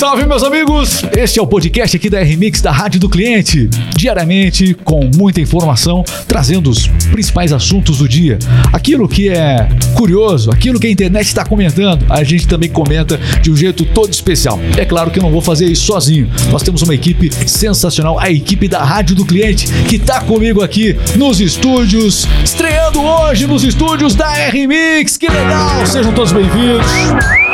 Salve, meus amigos! Este é o podcast aqui da RMix da Rádio do Cliente. Diariamente, com muita informação, trazendo os principais assuntos do dia. Aquilo que é curioso, aquilo que a internet está comentando, a gente também comenta de um jeito todo especial. É claro que eu não vou fazer isso sozinho. Nós temos uma equipe sensacional, a equipe da Rádio do Cliente, que está comigo aqui nos estúdios, estreando hoje nos estúdios da RMix. Que legal! Sejam todos bem-vindos.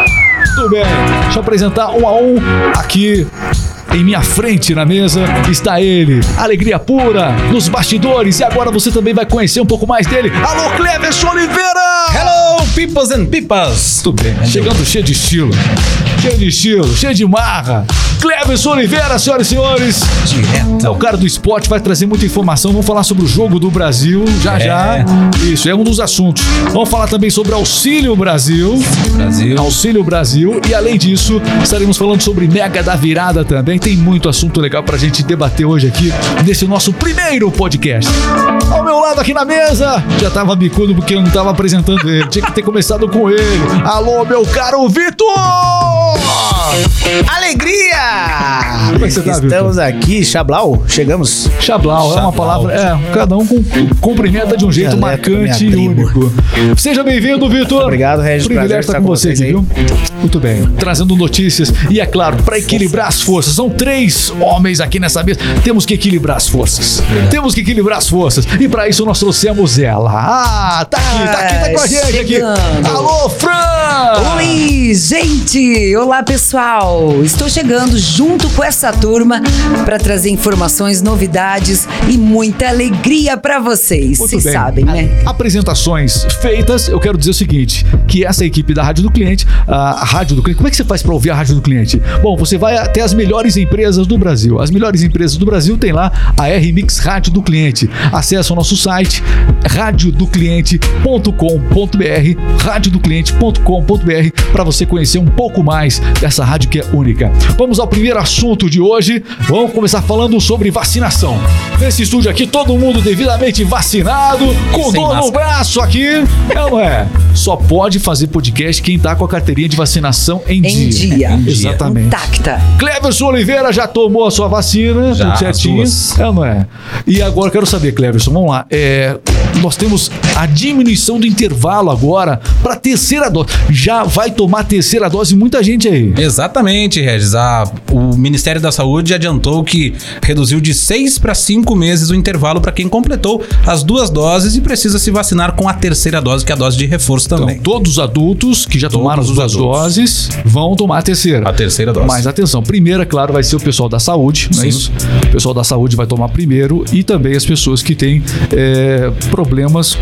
Tudo bem, deixa eu apresentar um a um aqui. Em minha frente na mesa está ele, alegria pura nos bastidores. E agora você também vai conhecer um pouco mais dele. Alô, Cleverson Oliveira! Hello, pipas and pipas! Tudo bem, chegando cheio de estilo. Cheio de estilo, cheio de marra. Cleverson Oliveira, senhoras e senhores. Direto. É o cara do esporte, vai trazer muita informação. Vamos falar sobre o jogo do Brasil já É. já. Isso, é um dos assuntos. Vamos falar também sobre Auxílio Brasil. Brasil. Auxílio Brasil. E além disso, estaremos falando sobre Mega da Virada também. Tem muito assunto legal pra gente debater hoje aqui nesse nosso primeiro podcast. Ao meu lado aqui na mesa, já tava bicudo porque eu não tava apresentando ele. Tinha que ter começado com ele. Alô, meu caro Vitor! Alegria! Como é que você tá, Estamos aqui, Chablau, chegamos. Chablau, é uma palavra. É, cada um com- cumprimenta de um jeito marcante e único. Seja bem-vindo, Vitor. Obrigado, Regis, Privilégio prazer estar estar com com você aqui, vocês viu? Muito bem. Trazendo notícias e, é claro, para equilibrar as forças. São três homens aqui nessa mesa. Temos que equilibrar as forças. Temos que equilibrar as forças. E para isso nós trouxemos ela. Ah, tá aqui, tá aqui, tá com a gente aqui. Alô, Fran! Oi, gente! Olá, pessoal! Estou chegando junto com essa turma para trazer informações, novidades e muita alegria para vocês. Muito Vocês bem. sabem, né? Apresentações feitas, eu quero dizer o seguinte: que essa equipe da Rádio do Cliente, a Rádio do Cliente, como é que você faz para ouvir a Rádio do Cliente? Bom, você vai até as melhores empresas do Brasil. As melhores empresas do Brasil tem lá a R-Mix Rádio do Cliente. Acesse o nosso site radiodocliente.com.br, radiodocliente.com.br para você conhecer um pouco mais dessa rádio que é única. Vamos ao primeiro assunto de hoje. Vamos começar falando sobre vacinação. Nesse estúdio aqui, todo mundo devidamente vacinado, com Sem dor no braço aqui. É ou não é? Só pode fazer podcast quem tá com a carteirinha de vacinação em, Em dia. Em dia. Exatamente. Intacta. Cleverson Oliveira já tomou a sua vacina, Já, tudo certinho. É ou não é? E agora eu quero saber, Cleverson, vamos lá. É, nós temos a diminuição do intervalo agora para a terceira dose. Já vai tomar terceira dose muita gente aí. Exatamente, Regis. O Ministério da Saúde adiantou que reduziu de seis para cinco meses o intervalo para quem completou as duas doses e precisa se vacinar com a terceira dose, que é a dose de reforço Então, também. todos os adultos que já Todos tomaram as duas doses vão tomar a terceira. A terceira dose. Mas atenção, primeiro, é claro, vai ser o pessoal da saúde, não é isso? O pessoal da saúde vai tomar primeiro e também as pessoas que têm é, problemas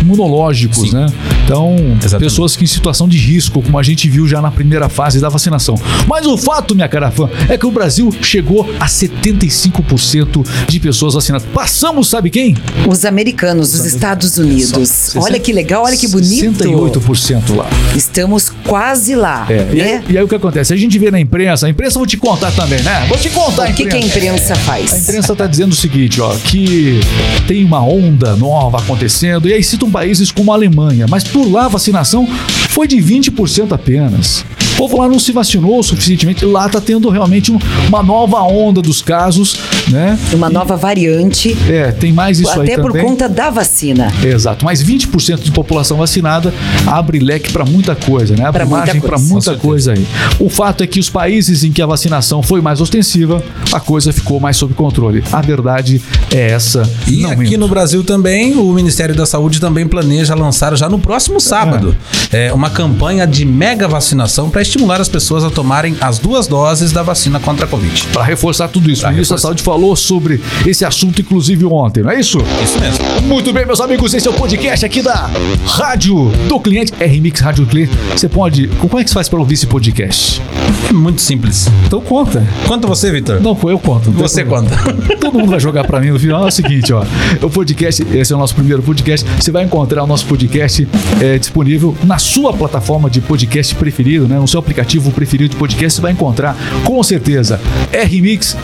imunológicos, Sim. né? Então, Exatamente. pessoas que em situação de risco, como a gente viu já na primeira fase da vacinação. Mas o fato, minha cara fã, é que o Brasil chegou a 75% de pessoas vacinadas. Passamos, sabe quem? Os americanos, os Estados Unidos. Olha que legal, olha que bonito. 68% lá. Estamos quase lá, É, e, aí, né? e aí o que acontece? A gente vê na imprensa, a imprensa vou te contar também, né? Vou te contar a O que, que a imprensa A faz? imprensa está dizendo o seguinte, ó, que tem uma onda nova acontecendo, e aí citam países como a Alemanha, mas por lá a vacinação foi de 20% apenas. O povo lá não se vacinou o suficientemente, lá tá tendo realmente um- uma nova onda dos casos, né? Uma nova variante, É, tem mais isso aí até por também. conta da vacina. Exato, mas 20% de população vacinada abre leque para muita coisa, né? Abre Pra margem para coisa. muita coisa aí. O fato é que os países em que a vacinação foi mais ostensiva, a coisa ficou mais sob controle. A verdade é essa. E não aqui minto. no Brasil também, o Ministério da Saúde também planeja lançar já no próximo sábado é, uma campanha de mega vacinação para estimular as pessoas a tomarem as duas doses da vacina contra a Covid. Para reforçar tudo isso, Pra o ministro da reforçar. Saúde falou sobre esse assunto, inclusive ontem, não é isso? Isso mesmo. Muito bem, meus amigos, esse é o podcast aqui da Rádio do Cliente, R-Mix Rádio do Cliente. Você pode. Como é que você faz para ouvir esse podcast? É muito simples. Então conta. Conta você, Vitor. Não, eu conto. não Você conta. Todo mundo vai jogar pra mim no final. É o seguinte, ó. O podcast, esse é o nosso primeiro podcast. Você vai encontrar o nosso podcast é, disponível na sua plataforma de podcast preferido, né? No seu seu aplicativo preferido de podcast, você vai encontrar com certeza R-Mix.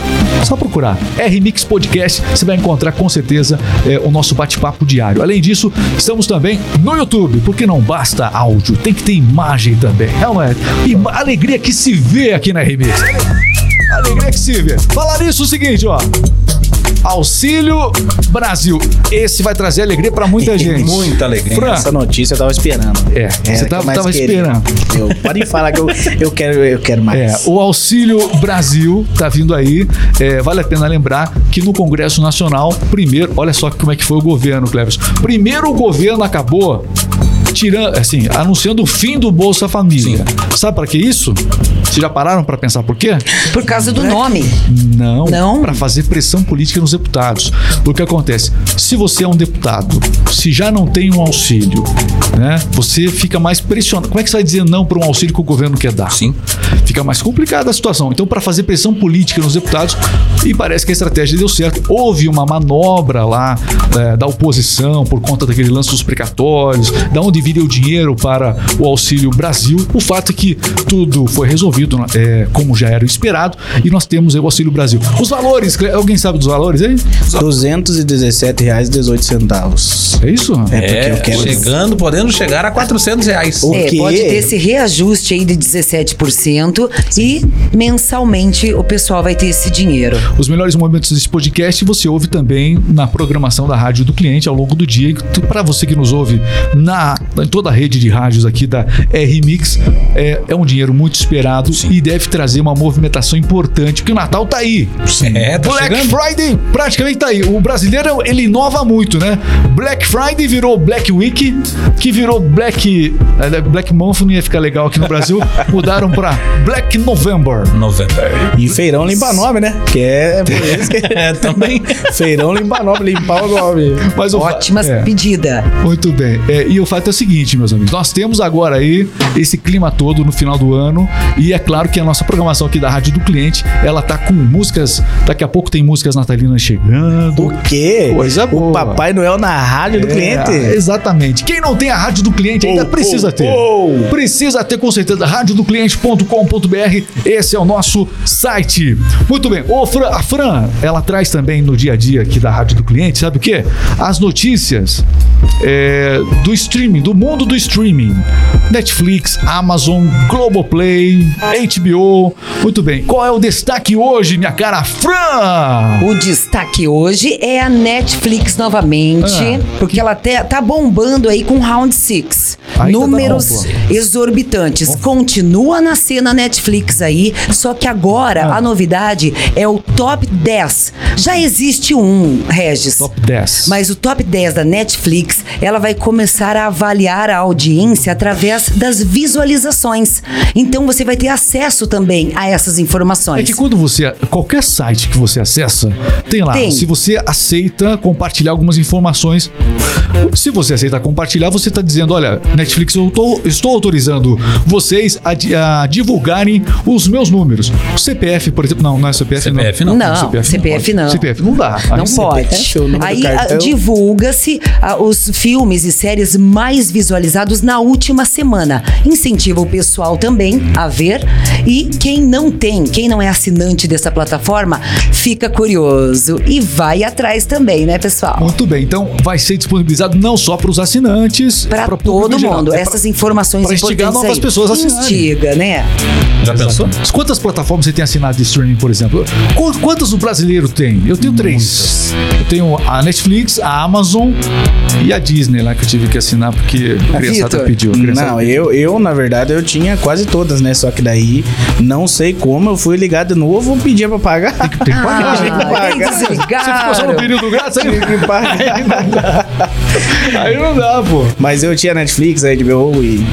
Só procurar R-Mix Podcast, você vai encontrar com certeza é, o nosso bate-papo diário. Além disso, estamos também no YouTube, porque não basta áudio, tem que ter imagem também. É uma e alegria que se vê aqui na R-Mix. Alegria que se vê. Falar isso é o seguinte, ó. Auxílio Brasil. Esse vai trazer alegria pra muita gente. Muita alegria. Fran, Essa notícia eu tava esperando. É, Era você eu tava, tava esperando. Eu, pode falar que eu, eu, quero, eu quero mais. É, o Auxílio Brasil tá vindo aí. É, vale a pena lembrar que no Congresso Nacional, primeiro, olha só como é que foi o governo, Cleves. Primeiro o governo acabou tirando, assim, anunciando o fim do Bolsa Família. Sabe para que isso? Vocês já pararam para pensar por quê? Por causa do nome. Não, Não? para fazer pressão política nos deputados. O que acontece? Se você é um deputado, se já não tem um auxílio, né? Você fica mais pressionado. Como é que você vai dizer não para um auxílio que o governo quer dar? Sim. Fica mais complicada a situação. Então, para fazer pressão política nos deputados, e parece que a estratégia deu certo. Houve uma manobra lá eh, da oposição por conta daquele lance dos precatórios, da onde viria o dinheiro para o Auxílio Brasil. O fato é que tudo foi resolvido eh, como já era o esperado e nós temos o Auxílio Brasil. Os valores, alguém sabe dos valores aí? R$ 217,18. É isso? É porque eu quero. chegando, podendo chegar a 400 reais. O É, quê? pode ter esse reajuste aí de 17% e mensalmente o pessoal vai ter esse dinheiro. Os melhores momentos desse podcast você ouve também na programação da Rádio do Cliente ao longo do dia. Para você que nos ouve na, em toda a rede de rádios aqui da R-Mix, é, é um dinheiro muito esperado e deve trazer uma movimentação importante, porque o Natal tá aí. É, tá Black chegando. Friday praticamente tá aí. O brasileiro, ele inova muito, né? Black Friday virou Black Week, que virou Black... eh, Black Month não ia ficar legal aqui no Brasil. Mudaram para Black November. Novembro. E feirão limpa nome, né? Que é por isso que. É, também. feirão limpa nome, limpar o nome. Mas o fa- Ótima é. pedida. Muito bem. É, e o fato é o seguinte, meus amigos. Nós temos agora aí esse clima todo no final do ano. E é claro que a nossa programação aqui da Rádio do Cliente, ela tá com músicas. Daqui a pouco tem músicas natalinas chegando. O quê? Coisa boa. O Papai Noel na rádio do É, cliente. exatamente. Quem não tem a rádio do cliente ainda Oh, precisa oh, ter. oh. Precisa ter com certeza. radiodocliente.com.br. Esse é o nosso site. Muito bem. Ô, Fran, a Fran, ela traz também no dia a dia aqui da Rádio do Cliente, sabe o quê? As notícias é, do streaming, do mundo do streaming. Netflix, Amazon, Globoplay, HBO. Muito bem. Qual é o destaque hoje, minha cara Fran? O destaque hoje é a Netflix novamente, Ah. porque ela te- tá bombando aí com Round 6. Ainda Números bom, exorbitantes. Continua na cena Netflix aí, só que agora Ah. a novidade é o top 10. Já existe um, Regis. Top 10. Mas o top 10 da Netflix, ela vai começar a avaliar a audiência através das visualizações. Então você vai ter acesso também a essas informações. É que quando você. Qualquer site que você acessa, tem lá. Tem. Se você aceita compartilhar algumas informações. Se você aceita compartilhar, você está dizendo: olha, Netflix, eu tô- estou autorizando vocês a, a divulgarem os meus números. O CPF, por exemplo. Não, não é CPF, CPF não. Não, CPF não. CPF não dá. Não Aí- pode. Aí ah, divulga-se ah, os filmes e séries mais visualizados na última semana. Incentiva o pessoal também a ver. E quem não tem, quem não é assinante dessa plataforma, fica curioso e vai atrás também, né, pessoal? Muito bem, então vai ser disponibilizado não só para os assinantes, Para todo geral. Mundo. É pra- Essas informações pra instigar importantes novas aí. pessoas a assinarem. Instiga, né? Já pensou? Quantas plataformas você tem assinado de streaming, por exemplo? Qu- Quantas o brasileiro tem? Eu tenho três. Eu tenho a Netflix, a Amazon e a Disney lá que eu tive que assinar porque a criançada Vitor. pediu. A criançada Não, eu, eu, na verdade, eu tinha quase todas, né? Só que daí, não sei como, eu fui ligar de novo, pedia pra pagar. Tem que pagar. Tinha que Ah, pagar. bem Você ficou só no período grátis aí? Tinha que pagar. Aí não dá, pô. Mas eu tinha Netflix, a HBO e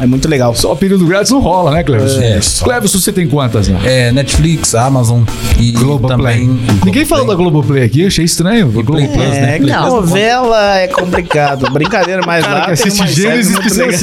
é muito legal. Só período grátis não rola, né, Cleves? É, só. Cleves, você tem quantas, né? É, Netflix, Amazon e Globoplay. também. Ninguém falou da Globoplay aqui, achei estranho. Play Globoplay. Plus, né? É, Não. novela é complicado. Brincadeira, mas Cara lá que assiste Gênesis séries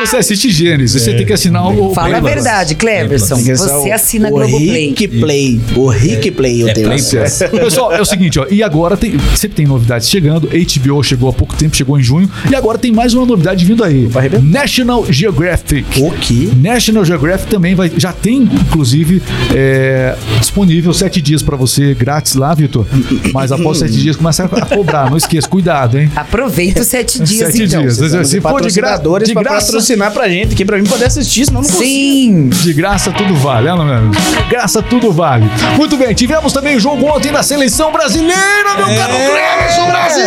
Você assiste Gênesis, você tem que assinar o. Fala a verdade, Cleverson. Você o- assina o Globoplay. Rick Play. O Rick Play eu é tenho. Pessoal, é o seguinte, ó, e agora tem, sempre tem novidades chegando. HBO chegou há pouco tempo, chegou em junho, e agora tem mais uma novidade vindo aí. Vai arrebentar. National Geographic. O quê? National Geographic também vai, já tem, inclusive, é, disponível sete dias pra você grátis lá, Vitor. Mas após sete dias começa a cobrar. Não esqueça, cuidado, hein? Aproveita os sete dias, Sete então. dias. Se de for de, gra patrocinadores de pra graça, patrocinar pra gente aqui, pra mim poder assistir, senão eu não consigo. Sim. de graça tudo vale, é, não é? De graça tudo vale. Muito bem, tivemos também o jogo ontem da seleção brasileira, meu caro Cleverson Brasil!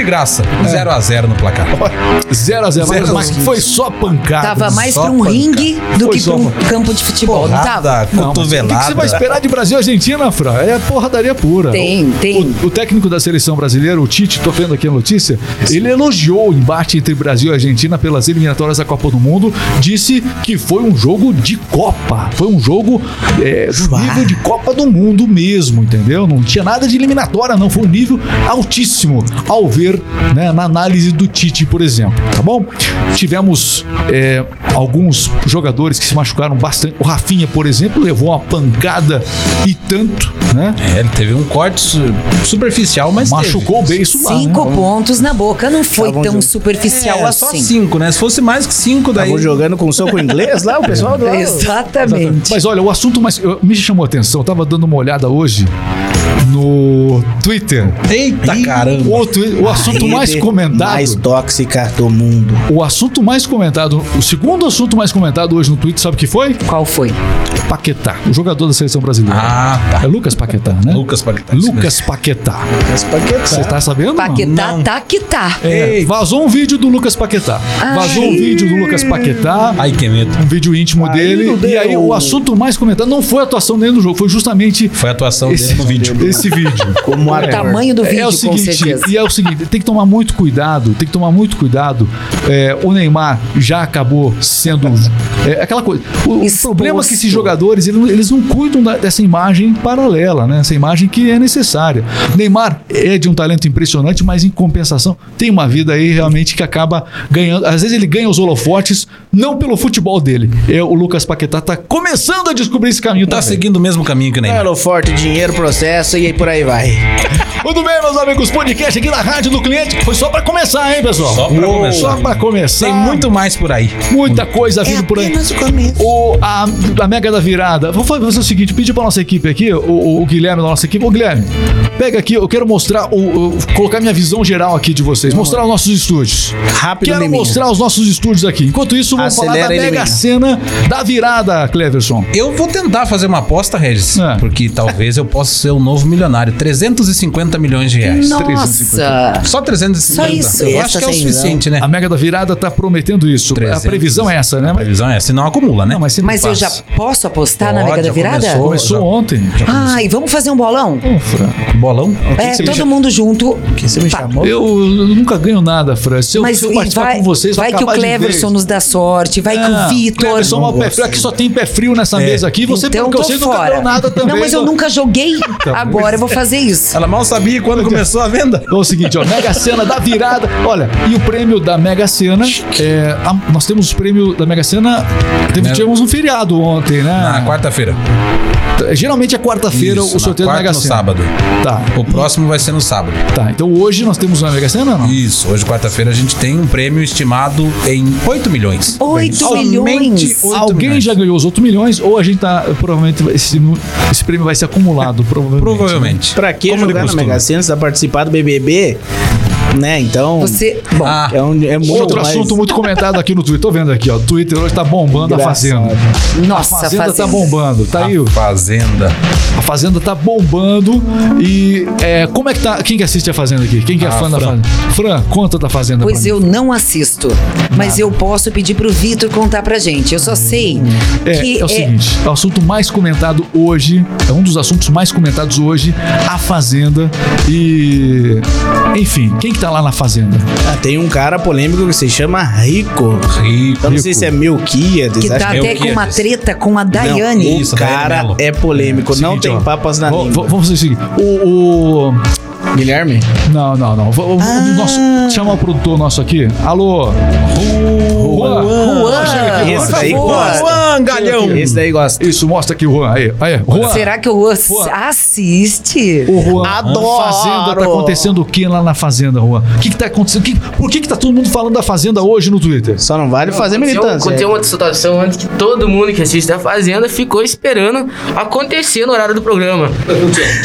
De graça. 0x0 no placar. 0 a 0 Zero mas a zero. foi só pancada. Tava mais só pra um pancada. ringue do Foi que pra um pancada. campo de futebol. Não tava? Porrada, Não, mas o que, cotovelada. você vai esperar de Brasil e Argentina, Fran? É porradaria pura. Tem, tem. O, o técnico da seleção brasileira, o Tite, tô vendo aqui a notícia, ele elogiou o embate entre Brasil e Argentina pelas eliminatórias da Copa do Mundo, disse que foi um jogo de Copa. Foi um jogo é, do nível de Copa do Mundo mesmo, entendeu? Não tinha nada de eliminatória, não. Foi um nível altíssimo ao ver né, na análise do Tite, por exemplo. Tá bom? Tivemos é, alguns jogadores que se machucaram bastante. O Rafinha, por exemplo, levou uma pancada e tanto, né? É, ele teve um corte su- superficial, mas Machucou o teve. beiço lá. Cinco né? pontos na boca. Não foi Estavam tão jogando. superficial É, só assim. cinco, né? Se fosse mais que cinco, daí... Estavam jogando com soco inglês lá, o pessoal do lado. Exatamente. Mas olha, o assunto mais. Me chamou a atenção, eu tava dando uma olhada hoje no Twitter. Eita caramba! O, o assunto mais comentado. Mais tóxica do mundo. O assunto mais comentado, o segundo assunto mais comentado hoje no Twitter, sabe o que foi? Qual foi? Paquetá, o jogador da seleção brasileira. Ah, tá. É Lucas Paquetá, né? Lucas Paquetá. Lucas Paquetá. Esse paquete, Você tá sabendo? Paquetá, Não. tá que tá. É, Ei. vazou um vídeo do Lucas Paquetá. Vazou um vídeo do Lucas Paquetá. Ai, que medo. Um vídeo íntimo Aí dele. E aí, o assunto mais comentado não foi a atuação dele no jogo, foi justamente Foi a atuação esse dele no vídeo. Esse vídeo. Como O ator. tamanho do vídeo, é o com seguinte, certeza. e é o seguinte, tem que tomar muito cuidado, tem que tomar muito cuidado. É, o Neymar já acabou sendo é, aquela coisa. O, o Exposto. problema é que esses jogadores eles, não- eles não cuidam da- dessa imagem paralela, né? Essa imagem que é necessária. Neymar é de um talento impressionante, mas em compensação tem uma vida aí realmente que acaba ganhando. Às vezes ele ganha os holofotes não pelo futebol dele. É o Lucas Paquetá tá começando a descobrir esse caminho Tá também. seguindo o mesmo caminho que o Neymar. Elo forte, dinheiro, processo e aí por aí vai. Muito bem, meus amigos, podcast aqui na Rádio do Cliente. Foi só pra começar, hein, pessoal? Só pra Uou, começar. Só pra começar. Tem muito mais por aí. Muita coisa vindo por aí. o começo. O, a, a Mega da Virada. Vou fazer o seguinte: pedir pra nossa equipe aqui, o, o- o Guilherme da nossa equipe. Ô, Guilherme, pega aqui, eu quero mostrar, o, o- colocar minha visão geral aqui de vocês. Mostrar os nossos estúdios. Rápido, Quero mostrar os nossos estúdios aqui. Enquanto isso, vamos falar da Mega. Cena da Virada, Cleverson. Eu vou tentar fazer uma aposta, Regis, É. porque talvez eu possa ser o novo milionário. 350 milhões de reais. Nossa. Só 350. Só isso? Eu acho que é o Essa suficiente, né? A Mega da Virada tá prometendo isso. 300. A previsão é essa, né? A previsão é, se não acumula, né? Não, mas, se Mas eu já posso apostar na Pode, Mega da já Virada? começou. Começou Já- ontem. Ai, vamos fazer um bolão? Ô, Fran. Bolão? É, todo chama? mundo junto. que você me chamou? Eu, eu nunca ganho nada, Fran. Se eu, Mas se eu e participar vai, com vocês, vai que o Cleverson nos dá sorte, vai que o Ah, Vitor. Cleverson é pé frio. Aqui só tem pé frio nessa mesa aqui. Você, então pelo que eu sei, nunca fora. ganhou nada também. Não, mas eu Então- nunca joguei. Agora eu vou fazer isso. Ela mal sabia quando começou a venda. Então é o seguinte, ó, Mega Sena da virada. Olha, e o prêmio da Mega Sena, é, a- nós temos o prêmio da Mega Sena, teve, Né? tivemos um feriado ontem, Na né? quarta-feira. Geralmente é quarta-feira o sorteio na da Mega Sena. no sábado. Tá, O próximo vai ser no sábado. tá. Então hoje nós temos uma Mega Sena, não? Isso, hoje quarta-feira a gente tem um prêmio estimado em 8 milhões. 8 Somente milhões. oito Alguém milhões. já ganhou os outros milhões ou a gente tá, provavelmente, esse, esse prêmio vai ser acumulado, provavelmente. Provavelmente. Pra que Como jogar na costuma. Mega Sena? Você vai participar do BBB? Né? Então. Você. Bom, Ah, É, um, é muito Outro mais- assunto muito comentado aqui no Twitter. Tô vendo aqui, ó. O Twitter hoje tá bombando a Engraçado. Fazenda. nossa, a Fazenda, tá bombando. Tá aí. a Fazenda. A Fazenda tá bombando. E é, como é que tá? Quem que assiste a Fazenda aqui? Quem que é Ah, fã da Fran. Fazenda? Fran, conta da Fazenda. Pois eu não assisto. Mas eu posso pedir pro Vitor contar pra gente. Eu só sei É, que é o seguinte, é o assunto mais comentado hoje, é um dos assuntos mais comentados hoje, a Fazenda e enfim, quem Quem que tá lá na fazenda? Ah, tem um cara polêmico que se chama Rico. Rico. Eu não sei se é Melquiades. Que tá que é até com uma treta com a Não, Daiane. Isso, o Daiane cara é polêmico, não Seguinte, tem ó. papas na Vamos- língua. Vamos fazer o seguinte. O. o- Guilherme? Não, não, não. O, Ah. nosso, chamar o produtor nosso aqui. Alô? Juan. Juan, aqui, Esse Juan. daí gosta. Juan, galhão. Esse daí gosta. Isso, mostra aqui o Juan. Aí, aí. Juan. Será que o Juan assiste? O Juan, Adoro! Fazenda, tá acontecendo o que lá na Fazenda, Juan? O que que tá acontecendo? Que- por que que tá todo mundo falando da Fazenda hoje no Twitter? Só não vale fazer Aconteceu, militância. aconteceu uma situação antes que todo mundo que assiste a Fazenda ficou esperando acontecer no horário do programa.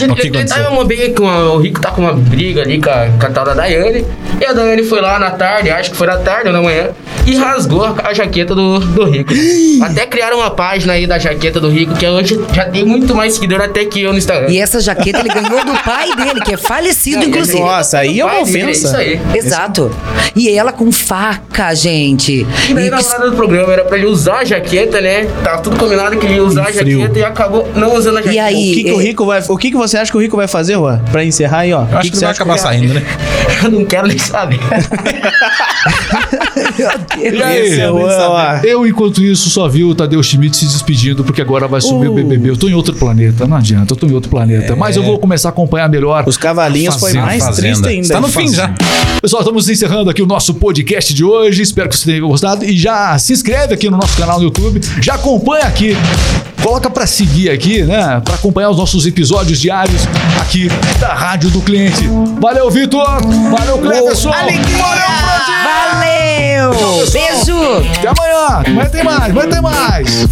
O que aconteceu? uma briga com a- o Rico tá com uma briga ali com a, com a tal da Daiane. E a Daiane foi lá na tarde, acho que foi na tarde ou na manhã, e rasgou a, a jaqueta do, do Rico. Até criaram uma página aí da jaqueta do Rico, que hoje já tem muito mais seguidor até que eu no Instagram. E essa jaqueta ele ganhou do pai dele, que é falecido, inclusive. Nossa, aí é uma Pai dele, ofensa. Isso aí. Exato. E ela com faca, gente. E daí E na que- hora do programa era pra ele usar a jaqueta, né? Tava tudo combinado que ele ia usar a jaqueta e acabou não usando a jaqueta. E aí? O que, que o é- Rico vai. O que, que você acha que o Rico vai fazer, Juan? Pra encerrar aí, ó. Eu acho que, você vai acha acabar saindo, né? Eu não quero nem saber. E aí? É o ó. Eu, enquanto isso, só vi o Tadeu Schmidt se despedindo, porque agora vai subir o Uh. BBB. Eu tô em outro planeta, não adianta, eu tô em outro planeta. Mas eu vou começar a acompanhar melhor. Os cavalinhos foi mais Fazenda. triste ainda. Está no fim já. Pessoal, estamos encerrando aqui o nosso podcast de hoje. Espero que você tenha gostado. E já se inscreve aqui no nosso canal no YouTube. Já acompanha aqui. Coloca pra seguir aqui, né? Pra acompanhar os nossos episódios diários aqui da Rádio do Cliente. Valeu, Vitor! Valeu, Cleverson! Valeu, Brasil! Valeu! Beijo! Até amanhã! Amanhã tem mais, amanhã tem mais!